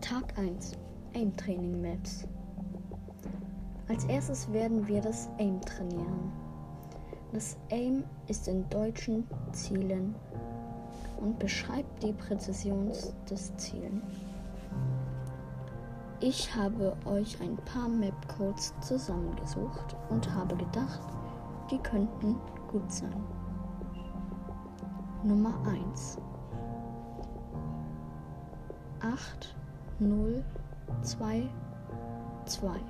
Tag 1 Aim Training Maps. Als erstes werden wir das Aim trainieren. Das Aim ist in deutschen Zielen und beschreibt die Präzision des Zielen. Ich habe euch ein paar Map-Codes zusammengesucht und habe gedacht, die könnten gut sein. Nummer 1 8 0 2 2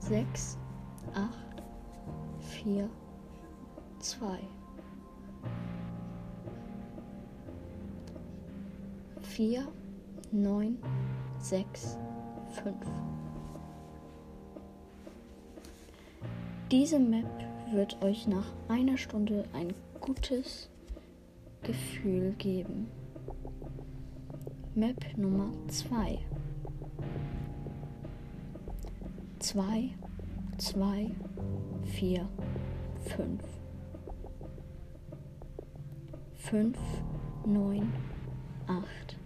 6 8 4 2 4 9 6 5 Diese Map wird euch nach einer Stunde ein gutes Gefühl geben. Map Nummer 2. 2, 2, 4, 5. 5, 9, 8,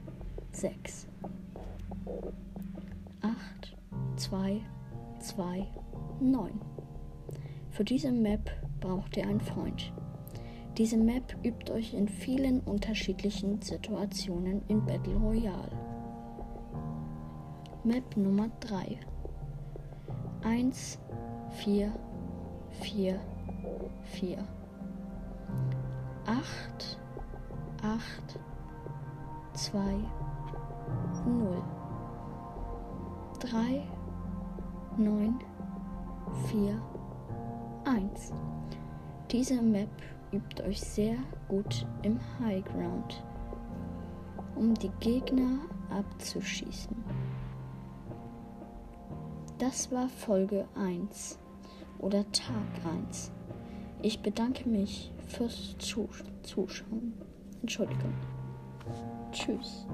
6. 8, 2, 2, 9. Für diese Map braucht ihr einen Freund. Diese Map übt euch in vielen unterschiedlichen Situationen in Battle Royale. Map Nummer 3 1, 4, 4, 4 8, 8, 2, 0 3, 9, 4, 1. Diese Map übt euch sehr gut im High Ground, um die Gegner abzuschießen. Das war Folge 1 oder Tag 1. Ich bedanke mich fürs Zuschauen. Entschuldigung. Tschüss.